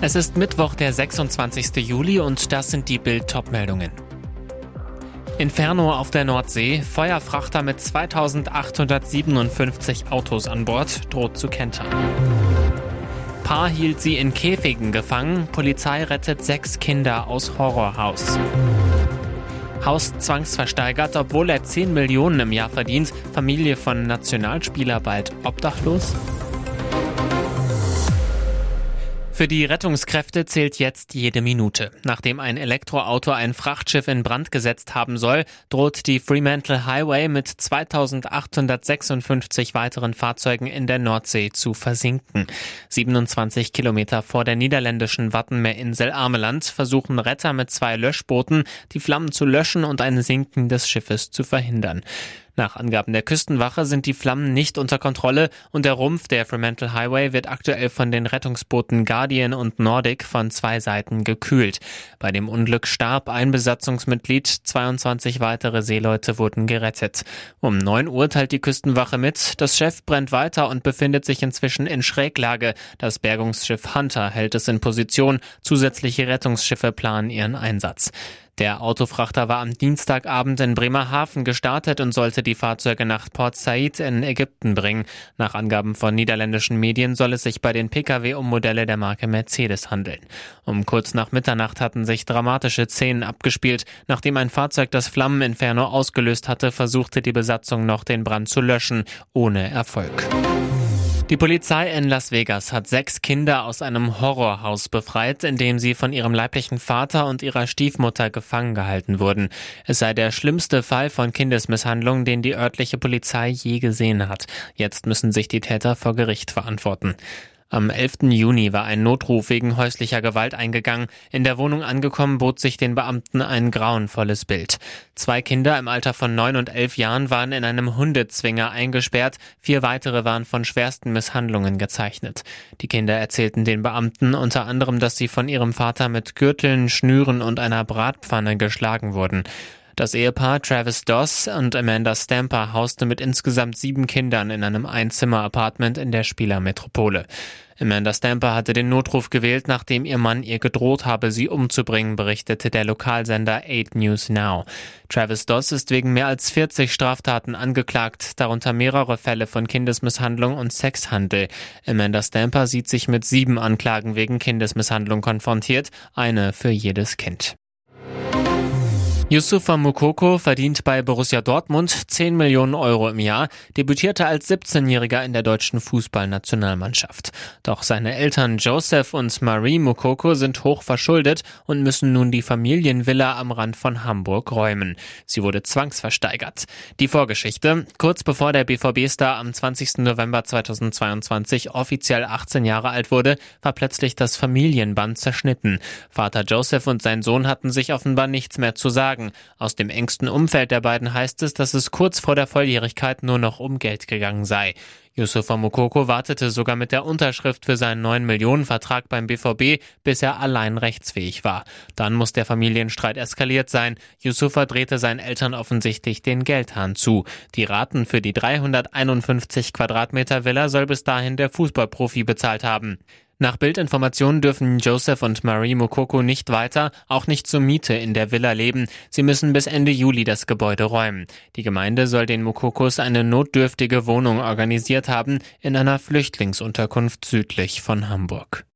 Es ist Mittwoch, der 26. Juli und das sind die Bild-Top-Meldungen. Inferno auf der Nordsee, Feuerfrachter mit 2857 Autos an Bord, droht zu kentern. Paar hielt sie in Käfigen gefangen, Polizei rettet sechs Kinder aus Horrorhaus. Haus zwangsversteigert, obwohl er 10 Millionen im Jahr verdient, Familie von Nationalspieler bald obdachlos? Für die Rettungskräfte zählt jetzt jede Minute. Nachdem ein Elektroauto ein Frachtschiff in Brand gesetzt haben soll, droht die Fremantle Highway mit 2856 weiteren Fahrzeugen in der Nordsee zu versinken. 27 Kilometer vor der niederländischen Wattenmeerinsel Ameland versuchen Retter mit zwei Löschbooten, die Flammen zu löschen und ein Sinken des Schiffes zu verhindern. Nach Angaben der Küstenwache sind die Flammen nicht unter Kontrolle und der Rumpf der Fremantle Highway wird aktuell von den Rettungsbooten Guardian und Nordic von zwei Seiten gekühlt. Bei dem Unglück starb ein Besatzungsmitglied, 22 weitere Seeleute wurden gerettet. Um 9 Uhr teilt die Küstenwache mit, das Schiff brennt weiter und befindet sich inzwischen in Schräglage. Das Bergungsschiff Hunter hält es in Position, zusätzliche Rettungsschiffe planen ihren Einsatz. Der Autofrachter war am Dienstagabend in Bremerhaven gestartet und sollte die Fahrzeuge nach Port Said in Ägypten bringen. Nach Angaben von niederländischen Medien soll es sich bei den Pkw um Modelle der Marke Mercedes handeln. Um kurz nach Mitternacht hatten sich dramatische Szenen abgespielt. Nachdem ein Fahrzeug das Flammeninferno ausgelöst hatte, versuchte die Besatzung noch den Brand zu löschen, ohne Erfolg. Die Polizei in Las Vegas hat sechs Kinder aus einem Horrorhaus befreit, in dem sie von ihrem leiblichen Vater und ihrer Stiefmutter gefangen gehalten wurden. Es sei der schlimmste Fall von Kindesmisshandlung, den die örtliche Polizei je gesehen hat. Jetzt müssen sich die Täter vor Gericht verantworten. Am 11. Juni war ein Notruf wegen häuslicher Gewalt eingegangen. In der Wohnung angekommen bot sich den Beamten ein grauenvolles Bild. Zwei Kinder im Alter von neun und elf Jahren waren in einem Hundezwinger eingesperrt. Vier weitere waren von schwersten Misshandlungen gezeichnet. Die Kinder erzählten den Beamten unter anderem, dass sie von ihrem Vater mit Gürteln, Schnüren und einer Bratpfanne geschlagen wurden. Das Ehepaar Travis Doss und Amanda Stamper hauste mit insgesamt sieben Kindern in einem Einzimmer-Apartment in der Spielermetropole. Amanda Stamper hatte den Notruf gewählt, nachdem ihr Mann ihr gedroht habe, sie umzubringen, berichtete der Lokalsender 8 News Now. Travis Doss ist wegen mehr als 40 Straftaten angeklagt, darunter mehrere Fälle von Kindesmisshandlung und Sexhandel. Amanda Stamper sieht sich mit sieben Anklagen wegen Kindesmisshandlung konfrontiert, eine für jedes Kind. Yusufa Mukoko verdient bei Borussia Dortmund 10 Millionen Euro im Jahr, debütierte als 17-Jähriger in der deutschen Fußballnationalmannschaft. Doch seine Eltern Joseph und Marie Mukoko sind hoch verschuldet und müssen nun die Familienvilla am Rand von Hamburg räumen. Sie wurde zwangsversteigert. Die Vorgeschichte. Kurz bevor der BVB-Star am 20. November 2022 offiziell 18 Jahre alt wurde, war plötzlich das Familienband zerschnitten. Vater Joseph und sein Sohn hatten sich offenbar nichts mehr zu sagen sagen. Aus dem engsten Umfeld der beiden heißt es, dass es kurz vor der Volljährigkeit nur noch um Geld gegangen sei. Yusufa Mukoko wartete sogar mit der Unterschrift für seinen 9 Millionen Vertrag beim BVB, bis er allein rechtsfähig war. Dann muss der Familienstreit eskaliert sein. Yusufa drehte seinen Eltern offensichtlich den Geldhahn zu. Die Raten für die 351 Quadratmeter Villa soll bis dahin der Fußballprofi bezahlt haben. Nach Bildinformationen dürfen Joseph und Marie Mokoko nicht weiter, auch nicht zur Miete in der Villa leben. Sie müssen bis Ende Juli das Gebäude räumen. Die Gemeinde soll den Mokokos eine notdürftige Wohnung organisiert haben in einer Flüchtlingsunterkunft südlich von Hamburg.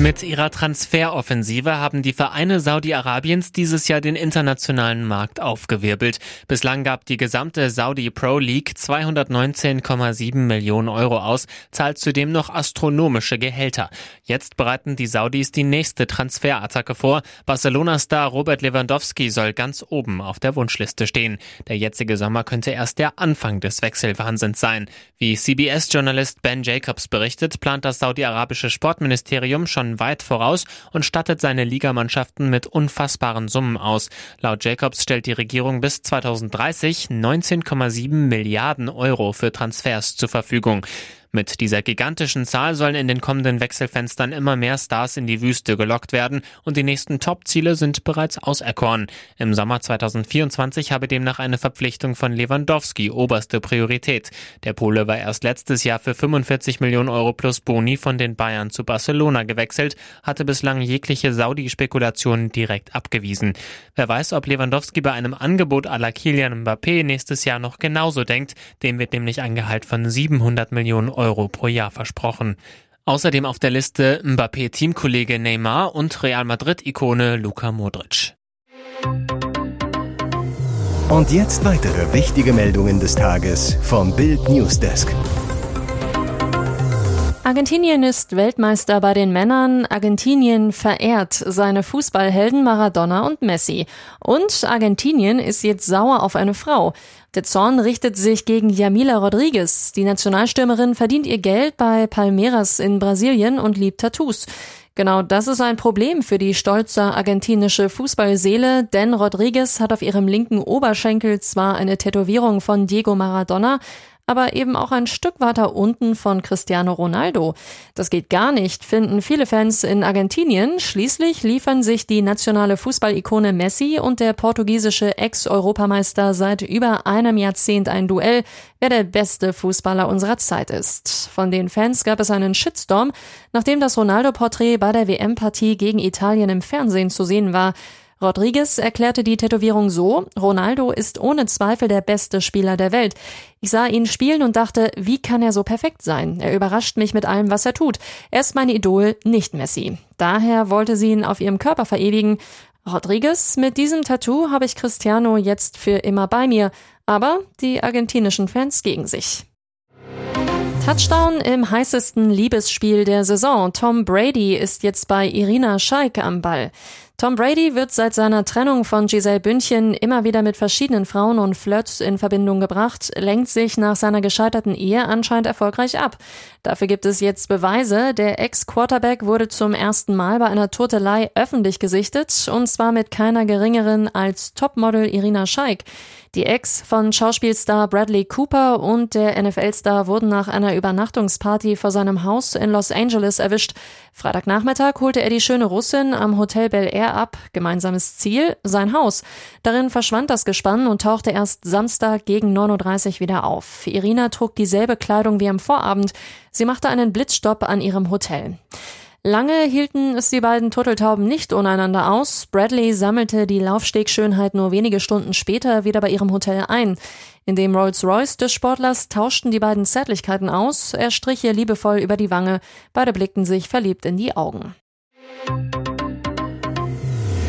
Mit ihrer Transferoffensive haben die Vereine Saudi-Arabiens dieses Jahr den internationalen Markt aufgewirbelt. Bislang gab die gesamte Saudi Pro League 219,7 Millionen Euro aus, zahlt zudem noch astronomische Gehälter. Jetzt bereiten die Saudis die nächste Transferattacke vor. Barcelona-Star Robert Lewandowski soll ganz oben auf der Wunschliste stehen. Der jetzige Sommer könnte erst der Anfang des Wechselwahnsinns sein. Wie CBS-Journalist Ben Jacobs berichtet, plant das saudi-arabische Sportministerium schon weit voraus und stattet seine Ligamannschaften mit unfassbaren Summen aus. Laut Jacobs stellt die Regierung bis 2030 19,7 Milliarden Euro für Transfers zur Verfügung. Mit dieser gigantischen Zahl sollen in den kommenden Wechselfenstern immer mehr Stars in die Wüste gelockt werden und die nächsten Top-Ziele sind bereits auserkoren. Im Sommer 2024 habe demnach eine Verpflichtung von Lewandowski oberste Priorität. Der Pole war erst letztes Jahr für 45 Millionen Euro plus Boni von den Bayern zu Barcelona gewechselt, hatte bislang jegliche Saudi-Spekulationen direkt abgewiesen. Wer weiß, ob Lewandowski bei einem Angebot à la Kylian Mbappé nächstes Jahr noch genauso denkt. Dem wird nämlich ein Gehalt von 700 Millionen Euro Euro pro Jahr versprochen. Außerdem auf der Liste Mbappé-Teamkollege Neymar und Real Madrid-Ikone Luka Modric. Und jetzt weitere wichtige Meldungen des Tages vom Bild Newsdesk. Argentinien ist Weltmeister bei den Männern. Argentinien verehrt seine Fußballhelden Maradona und Messi. Und Argentinien ist jetzt sauer auf eine Frau. Der Zorn richtet sich gegen Yamila Rodriguez. Die Nationalstürmerin verdient ihr Geld bei Palmeiras in Brasilien und liebt Tattoos. Genau das ist ein Problem für die stolze argentinische Fußballseele, denn Rodriguez hat auf ihrem linken Oberschenkel zwar eine Tätowierung von Diego Maradona, aber eben auch ein Stück weiter unten von Cristiano Ronaldo. Das geht gar nicht, finden viele Fans in Argentinien. Schließlich liefern sich die nationale Fußballikone Messi und der portugiesische Ex-Europameister seit über einem Jahrzehnt ein Duell, wer der beste Fußballer unserer Zeit ist. Von den Fans gab es einen Shitstorm, nachdem das Ronaldo-Porträt bei der WM-Partie gegen Italien im Fernsehen zu sehen war. Rodriguez erklärte die Tätowierung so, Ronaldo ist ohne Zweifel der beste Spieler der Welt. Ich sah ihn spielen und dachte, wie kann er so perfekt sein? Er überrascht mich mit allem, was er tut. Er ist mein Idol, nicht Messi. Daher wollte sie ihn auf ihrem Körper verewigen. Rodriguez, mit diesem Tattoo habe ich Cristiano jetzt für immer bei mir, aber die argentinischen Fans gegen sich. Touchdown im heißesten Liebesspiel der Saison. Tom Brady ist jetzt bei Irina Scheik am Ball. Tom Brady wird seit seiner Trennung von Giselle Bündchen immer wieder mit verschiedenen Frauen und Flirts in Verbindung gebracht, lenkt sich nach seiner gescheiterten Ehe anscheinend erfolgreich ab. Dafür gibt es jetzt Beweise. Der Ex-Quarterback wurde zum ersten Mal bei einer Turtelei öffentlich gesichtet, und zwar mit keiner geringeren als Topmodel Irina Scheik. Die Ex von Schauspielstar Bradley Cooper und der NFL-Star wurden nach einer Übernachtungsparty vor seinem Haus in Los Angeles erwischt. Freitagnachmittag holte er die schöne Russin am Hotel Bel Air ab. Gemeinsames Ziel? Sein Haus. Darin verschwand das Gespann und tauchte erst Samstag gegen 9.30 Uhr wieder auf. Irina trug dieselbe Kleidung wie am Vorabend. Sie machte einen Blitzstopp an ihrem Hotel. Lange hielten es die beiden Turteltauben nicht untereinander aus. Bradley sammelte die Laufstegschönheit nur wenige Stunden später wieder bei ihrem Hotel ein. In dem Rolls-Royce des Sportlers tauschten die beiden Zärtlichkeiten aus. Er strich ihr liebevoll über die Wange. Beide blickten sich verliebt in die Augen.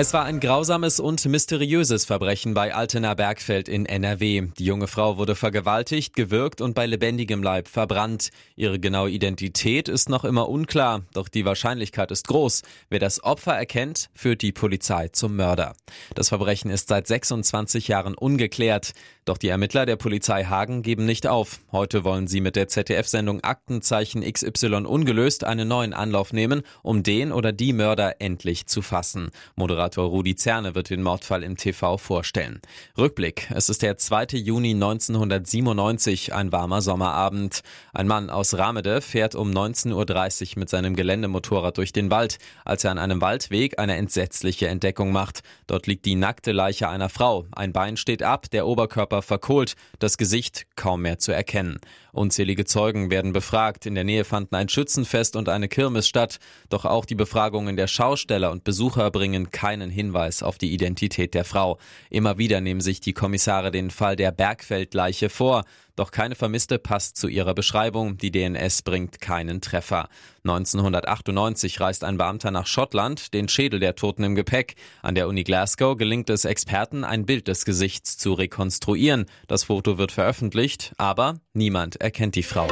Es war ein grausames und mysteriöses Verbrechen bei Altena Bergfeld in NRW. Die junge Frau wurde vergewaltigt, gewürgt und bei lebendigem Leib verbrannt. Ihre genaue Identität ist noch immer unklar, doch die Wahrscheinlichkeit ist groß. Wer das Opfer erkennt, führt die Polizei zum Mörder. Das Verbrechen ist seit 26 Jahren ungeklärt. Doch die Ermittler der Polizei Hagen geben nicht auf. Heute wollen sie mit der ZDF-Sendung Aktenzeichen XY ungelöst einen neuen Anlauf nehmen, um den oder die Mörder endlich zu fassen. Moderator Moderator Rudi Zerne wird den Mordfall im TV vorstellen. Rückblick. Es ist der 2. Juni 1997, ein warmer Sommerabend. Ein Mann aus Ramede fährt um 19.30 Uhr mit seinem Geländemotorrad durch den Wald, als er an einem Waldweg eine entsetzliche Entdeckung macht. Dort liegt die nackte Leiche einer Frau. Ein Bein steht ab, der Oberkörper verkohlt, das Gesicht kaum mehr zu erkennen. Unzählige Zeugen werden befragt. In der Nähe fanden ein Schützenfest und eine Kirmes statt. Doch auch die Befragungen der Schausteller und Besucher bringen keine keinen Hinweis auf die Identität der Frau. Immer wieder nehmen sich die Kommissare den Fall der Bergfeldleiche vor. Doch keine Vermisste passt zu ihrer Beschreibung. Die DNS bringt keinen Treffer. 1998 reist ein Beamter nach Schottland, den Schädel der Toten im Gepäck. An der Uni Glasgow gelingt es Experten, ein Bild des Gesichts zu rekonstruieren. Das Foto wird veröffentlicht, aber niemand erkennt die Frau.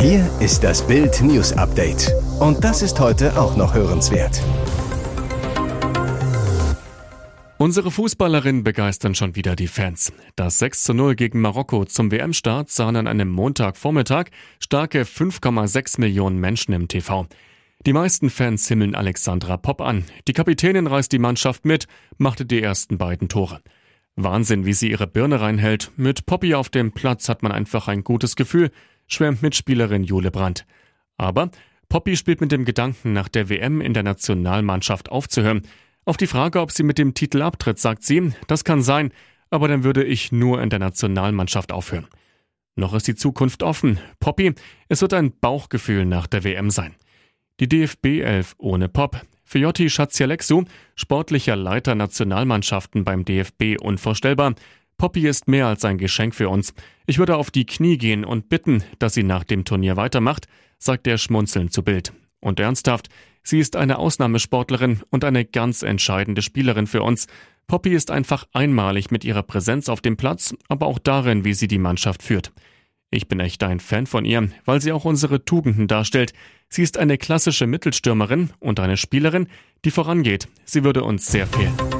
Hier ist das Bild News Update. Und das ist heute auch noch hörenswert. Unsere Fußballerinnen begeistern schon wieder die Fans. Das 6 zu 0 gegen Marokko zum WM-Start sahen an einem Montagvormittag starke 5,6 Millionen Menschen im TV. Die meisten Fans himmeln Alexandra Popp an. Die Kapitänin reißt die Mannschaft mit, machte die ersten beiden Tore. Wahnsinn, wie sie ihre Birne reinhält. Mit Poppy auf dem Platz hat man einfach ein gutes Gefühl schwärmt Mitspielerin Jule Brandt. Aber Poppy spielt mit dem Gedanken, nach der WM in der Nationalmannschaft aufzuhören. Auf die Frage, ob sie mit dem Titel abtritt, sagt sie, das kann sein, aber dann würde ich nur in der Nationalmannschaft aufhören. Noch ist die Zukunft offen. Poppy, es wird ein Bauchgefühl nach der WM sein. Die DFB 11 ohne Pop. Für Jotti Schatzialexu, sportlicher Leiter Nationalmannschaften beim DFB, unvorstellbar. Poppy ist mehr als ein Geschenk für uns. Ich würde auf die Knie gehen und bitten, dass sie nach dem Turnier weitermacht, sagt er schmunzelnd zu Bild. Und ernsthaft, sie ist eine Ausnahmesportlerin und eine ganz entscheidende Spielerin für uns. Poppy ist einfach einmalig mit ihrer Präsenz auf dem Platz, aber auch darin, wie sie die Mannschaft führt. Ich bin echt ein Fan von ihr, weil sie auch unsere Tugenden darstellt. Sie ist eine klassische Mittelstürmerin und eine Spielerin, die vorangeht. Sie würde uns sehr fehlen.